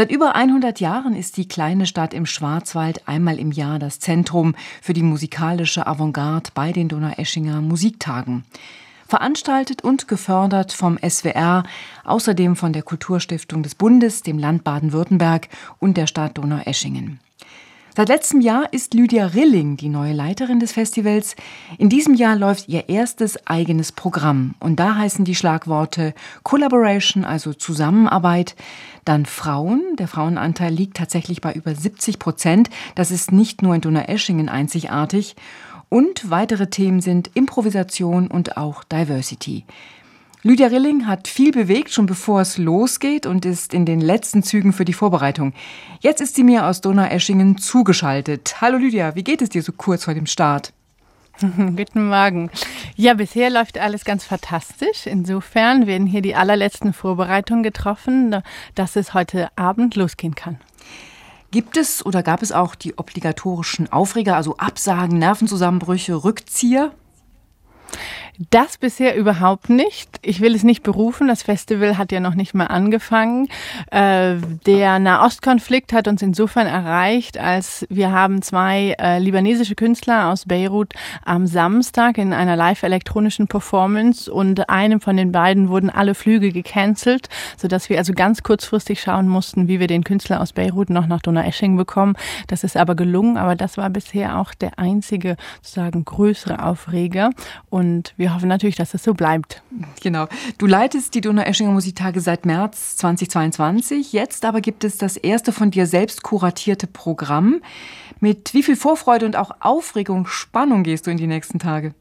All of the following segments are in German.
Seit über 100 Jahren ist die kleine Stadt im Schwarzwald einmal im Jahr das Zentrum für die musikalische Avantgarde bei den Donaueschinger Musiktagen. Veranstaltet und gefördert vom SWR, außerdem von der Kulturstiftung des Bundes, dem Land Baden-Württemberg und der Stadt Donaueschingen. Seit letztem Jahr ist Lydia Rilling die neue Leiterin des Festivals. In diesem Jahr läuft ihr erstes eigenes Programm und da heißen die Schlagworte Collaboration, also Zusammenarbeit, dann Frauen. Der Frauenanteil liegt tatsächlich bei über 70 Prozent. Das ist nicht nur in Donaueschingen einzigartig. Und weitere Themen sind Improvisation und auch Diversity. Lydia Rilling hat viel bewegt, schon bevor es losgeht und ist in den letzten Zügen für die Vorbereitung. Jetzt ist sie mir aus Donaueschingen zugeschaltet. Hallo Lydia, wie geht es dir so kurz vor dem Start? Guten Morgen. Ja, bisher läuft alles ganz fantastisch. Insofern werden hier die allerletzten Vorbereitungen getroffen, dass es heute Abend losgehen kann. Gibt es oder gab es auch die obligatorischen Aufreger, also Absagen, Nervenzusammenbrüche, Rückzieher? Das bisher überhaupt nicht. Ich will es nicht berufen. Das Festival hat ja noch nicht mal angefangen. Äh, der Nahostkonflikt hat uns insofern erreicht, als wir haben zwei äh, libanesische Künstler aus Beirut am Samstag in einer live-elektronischen Performance und einem von den beiden wurden alle Flüge gecancelt, sodass wir also ganz kurzfristig schauen mussten, wie wir den Künstler aus Beirut noch nach Donaueschingen bekommen. Das ist aber gelungen, aber das war bisher auch der einzige sozusagen größere Aufreger und wir wir hoffen natürlich, dass das so bleibt. Genau. Du leitest die Donaueschinger Musiktage seit März 2022. Jetzt aber gibt es das erste von dir selbst kuratierte Programm. Mit wie viel Vorfreude und auch Aufregung, Spannung gehst du in die nächsten Tage?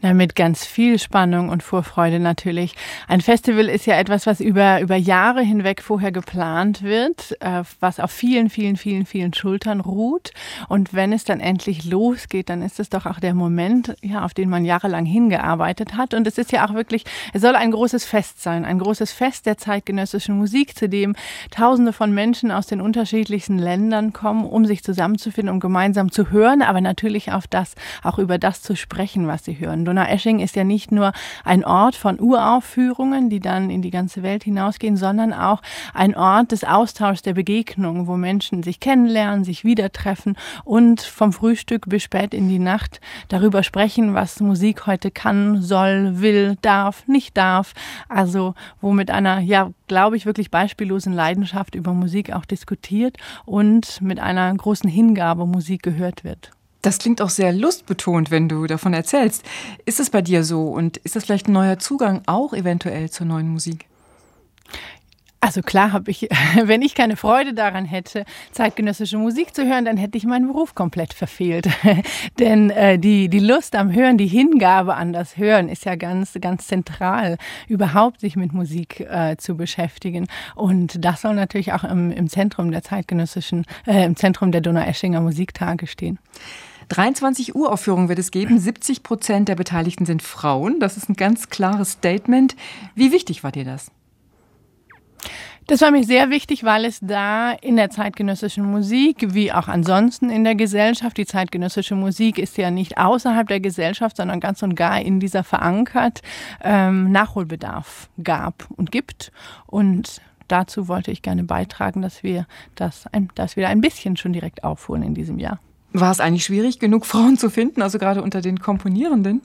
Na, mit ganz viel Spannung und Vorfreude natürlich. Ein Festival ist ja etwas, was über, über Jahre hinweg vorher geplant wird, äh, was auf vielen, vielen, vielen, vielen Schultern ruht. Und wenn es dann endlich losgeht, dann ist es doch auch der Moment, ja, auf den man jahrelang hingearbeitet hat. Und es ist ja auch wirklich, es soll ein großes Fest sein, ein großes Fest der zeitgenössischen Musik, zu dem Tausende von Menschen aus den unterschiedlichsten Ländern kommen, um sich zusammenzufinden, um gemeinsam zu hören, aber natürlich auf das, auch über das zu sprechen, was sie hören. Donaueschingen ist ja nicht nur ein Ort von Uraufführungen, die dann in die ganze Welt hinausgehen, sondern auch ein Ort des Austauschs, der Begegnung, wo Menschen sich kennenlernen, sich wieder treffen und vom Frühstück bis spät in die Nacht darüber sprechen, was Musik heute kann, soll, will, darf, nicht darf. Also wo mit einer, ja, glaube ich, wirklich beispiellosen Leidenschaft über Musik auch diskutiert und mit einer großen Hingabe Musik gehört wird. Das klingt auch sehr lustbetont, wenn du davon erzählst. Ist es bei dir so und ist das vielleicht ein neuer Zugang auch eventuell zur neuen Musik? Also klar habe ich, wenn ich keine Freude daran hätte, zeitgenössische Musik zu hören, dann hätte ich meinen Beruf komplett verfehlt. Denn äh, die, die Lust am Hören, die Hingabe an das Hören ist ja ganz, ganz zentral, überhaupt sich mit Musik äh, zu beschäftigen. Und das soll natürlich auch im, im Zentrum der zeitgenössischen, äh, im Zentrum der Donaueschinger Musiktage stehen. 23 Uhr Aufführungen wird es geben. 70 Prozent der Beteiligten sind Frauen. Das ist ein ganz klares Statement. Wie wichtig war dir das? Das war mir sehr wichtig, weil es da in der zeitgenössischen Musik, wie auch ansonsten in der Gesellschaft, die zeitgenössische Musik ist ja nicht außerhalb der Gesellschaft, sondern ganz und gar in dieser verankert, ähm, Nachholbedarf gab und gibt. Und dazu wollte ich gerne beitragen, dass wir das, ein, das wieder ein bisschen schon direkt aufholen in diesem Jahr. War es eigentlich schwierig, genug Frauen zu finden, also gerade unter den Komponierenden?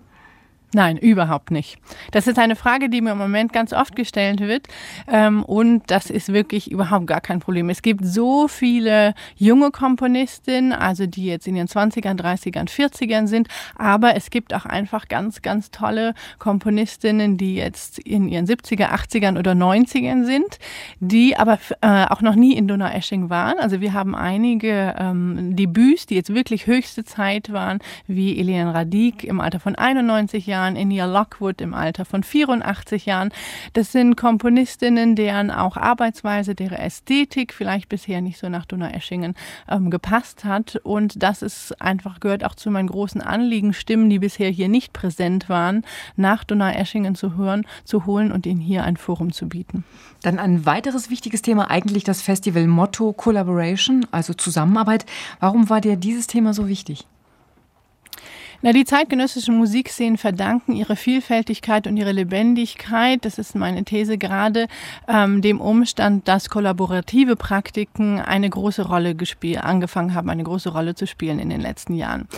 Nein, überhaupt nicht. Das ist eine Frage, die mir im Moment ganz oft gestellt wird. Ähm, und das ist wirklich überhaupt gar kein Problem. Es gibt so viele junge Komponistinnen, also die jetzt in ihren 20ern, 30ern, 40ern sind. Aber es gibt auch einfach ganz, ganz tolle Komponistinnen, die jetzt in ihren 70er, 80ern oder 90ern sind, die aber äh, auch noch nie in Donaueschingen waren. Also wir haben einige ähm, Debüts, die jetzt wirklich höchste Zeit waren, wie Eliane Radik im Alter von 91 Jahren Jahren, Enya Lockwood im Alter von 84 Jahren. Das sind Komponistinnen, deren auch Arbeitsweise, deren Ästhetik vielleicht bisher nicht so nach Donaueschingen ähm, gepasst hat. Und das ist einfach, gehört auch zu meinen großen Anliegen, Stimmen, die bisher hier nicht präsent waren, nach Donaueschingen zu hören, zu holen und ihnen hier ein Forum zu bieten. Dann ein weiteres wichtiges Thema, eigentlich das Festival Motto Collaboration, also Zusammenarbeit. Warum war dir dieses Thema so wichtig? Na, die zeitgenössischen Musikszenen verdanken ihre Vielfältigkeit und ihre Lebendigkeit, das ist meine These gerade, ähm, dem Umstand, dass kollaborative Praktiken eine große Rolle gespielt, angefangen haben, eine große Rolle zu spielen in den letzten Jahren.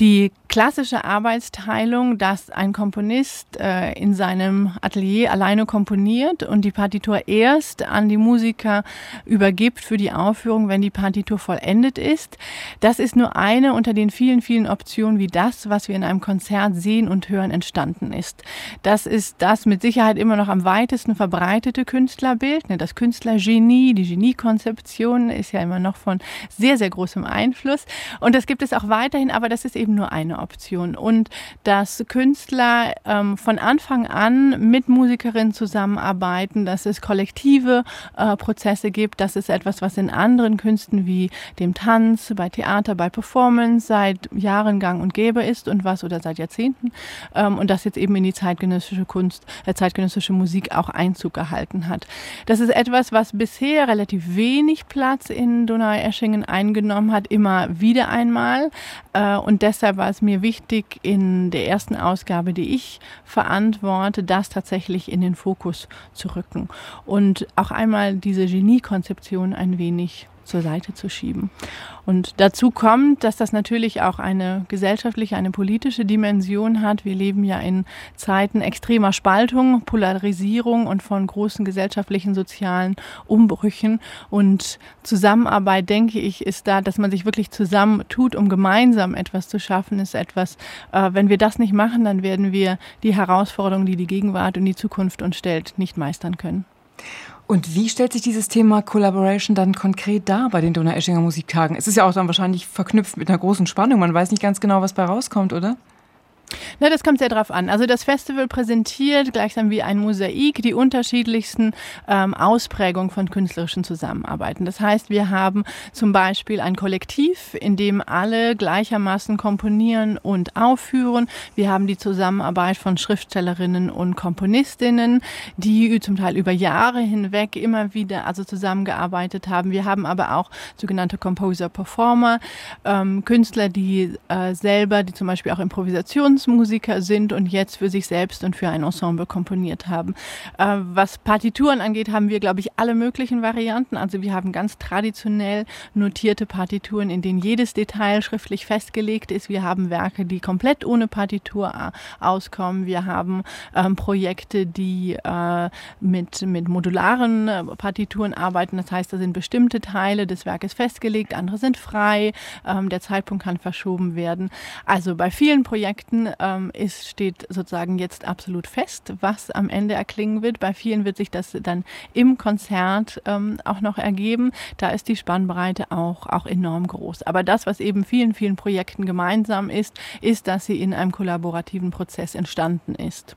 Die klassische Arbeitsteilung, dass ein Komponist äh, in seinem Atelier alleine komponiert und die Partitur erst an die Musiker übergibt für die Aufführung, wenn die Partitur vollendet ist, das ist nur eine unter den vielen, vielen Optionen, wie das, was wir in einem Konzert sehen und hören, entstanden ist. Das ist das mit Sicherheit immer noch am weitesten verbreitete Künstlerbild. Ne? Das Künstlergenie, die Geniekonzeption ist ja immer noch von sehr, sehr großem Einfluss. Und das gibt es auch weiterhin, aber das ist eben eben nur eine Option. Und dass Künstler ähm, von Anfang an mit Musikerinnen zusammenarbeiten, dass es kollektive äh, Prozesse gibt, das ist etwas, was in anderen Künsten wie dem Tanz, bei Theater, bei Performance seit Jahren gang und gäbe ist und was oder seit Jahrzehnten ähm, und das jetzt eben in die zeitgenössische Kunst, äh, zeitgenössische Musik auch Einzug gehalten hat. Das ist etwas, was bisher relativ wenig Platz in Donau-Eschingen eingenommen hat, immer wieder einmal äh, und deshalb war es mir wichtig, in der ersten Ausgabe, die ich verantworte, das tatsächlich in den Fokus zu rücken. Und auch einmal diese Geniekonzeption ein wenig zur Seite zu schieben. Und dazu kommt, dass das natürlich auch eine gesellschaftliche, eine politische Dimension hat. Wir leben ja in Zeiten extremer Spaltung, Polarisierung und von großen gesellschaftlichen, sozialen Umbrüchen. Und Zusammenarbeit, denke ich, ist da, dass man sich wirklich zusammentut, um gemeinsam etwas zu schaffen, ist etwas, äh, wenn wir das nicht machen, dann werden wir die Herausforderungen, die die Gegenwart und die Zukunft uns stellt, nicht meistern können. Und wie stellt sich dieses Thema Collaboration dann konkret dar bei den Donau-Eschinger Musiktagen? Es ist ja auch dann wahrscheinlich verknüpft mit einer großen Spannung. Man weiß nicht ganz genau, was bei rauskommt, oder? Na, das kommt sehr drauf an. Also das Festival präsentiert gleichsam wie ein Mosaik die unterschiedlichsten ähm, Ausprägungen von künstlerischen Zusammenarbeiten. Das heißt, wir haben zum Beispiel ein Kollektiv, in dem alle gleichermaßen komponieren und aufführen. Wir haben die Zusammenarbeit von Schriftstellerinnen und Komponistinnen, die zum Teil über Jahre hinweg immer wieder also zusammengearbeitet haben. Wir haben aber auch sogenannte Composer-Performer, ähm, Künstler, die äh, selber, die zum Beispiel auch Improvisations Musiker sind und jetzt für sich selbst und für ein Ensemble komponiert haben. Äh, was Partituren angeht, haben wir, glaube ich, alle möglichen Varianten. Also wir haben ganz traditionell notierte Partituren, in denen jedes Detail schriftlich festgelegt ist. Wir haben Werke, die komplett ohne Partitur äh, auskommen. Wir haben ähm, Projekte, die äh, mit, mit modularen äh, Partituren arbeiten. Das heißt, da sind bestimmte Teile des Werkes festgelegt, andere sind frei. Ähm, der Zeitpunkt kann verschoben werden. Also bei vielen Projekten ähm, ist, steht sozusagen jetzt absolut fest, was am Ende erklingen wird. Bei vielen wird sich das dann im Konzert ähm, auch noch ergeben. Da ist die Spannbreite auch, auch enorm groß. Aber das, was eben vielen, vielen Projekten gemeinsam ist, ist, dass sie in einem kollaborativen Prozess entstanden ist.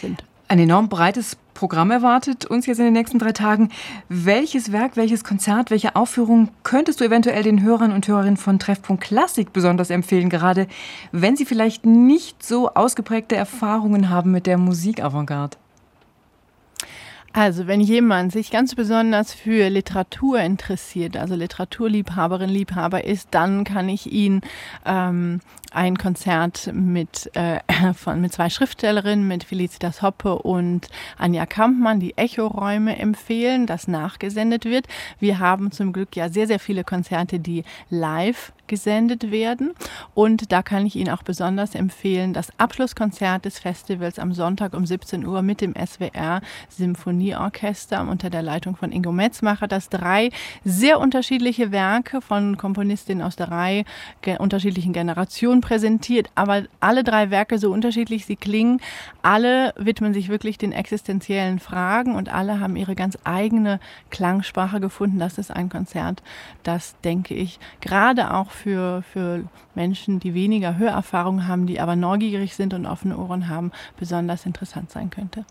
Sind. Ein enorm breites Programm erwartet uns jetzt in den nächsten drei Tagen. Welches Werk, welches Konzert, welche Aufführung könntest du eventuell den Hörern und Hörerinnen von Treffpunkt Klassik besonders empfehlen, gerade wenn sie vielleicht nicht so ausgeprägte Erfahrungen haben mit der Musikavantgarde? Also, wenn jemand sich ganz besonders für Literatur interessiert, also Literaturliebhaberin, Liebhaber ist, dann kann ich ihn ähm, ein Konzert mit, äh, von, mit zwei Schriftstellerinnen, mit Felicitas Hoppe und Anja Kampmann, die Echoräume empfehlen, das nachgesendet wird. Wir haben zum Glück ja sehr, sehr viele Konzerte, die live gesendet werden. Und da kann ich Ihnen auch besonders empfehlen, das Abschlusskonzert des Festivals am Sonntag um 17 Uhr mit dem SWR Symphonieorchester unter der Leitung von Ingo Metzmacher, das drei sehr unterschiedliche Werke von Komponistinnen aus drei ge unterschiedlichen Generationen präsentiert. Aber alle drei Werke, so unterschiedlich sie klingen, alle widmen sich wirklich den existenziellen Fragen und alle haben ihre ganz eigene Klangsprache gefunden. Das ist ein Konzert, das, denke ich, gerade auch für, für Menschen, die weniger Hörerfahrung haben, die aber neugierig sind und offene Ohren haben, besonders interessant sein könnte.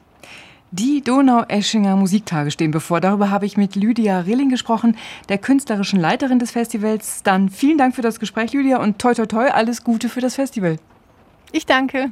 Die Donau-Eschinger Musiktage stehen bevor. Darüber habe ich mit Lydia Rilling gesprochen, der künstlerischen Leiterin des Festivals. Dann vielen Dank für das Gespräch, Lydia, und toi toi toi, alles Gute für das Festival. Ich danke.